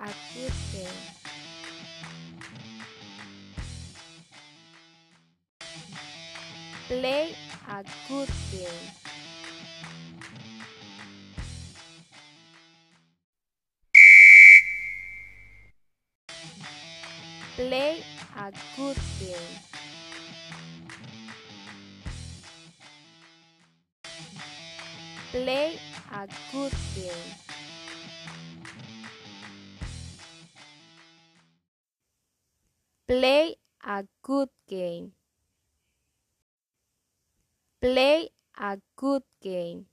a good game. Play a good game. Play a good game. Play a good game. Play a good game. Play a good game.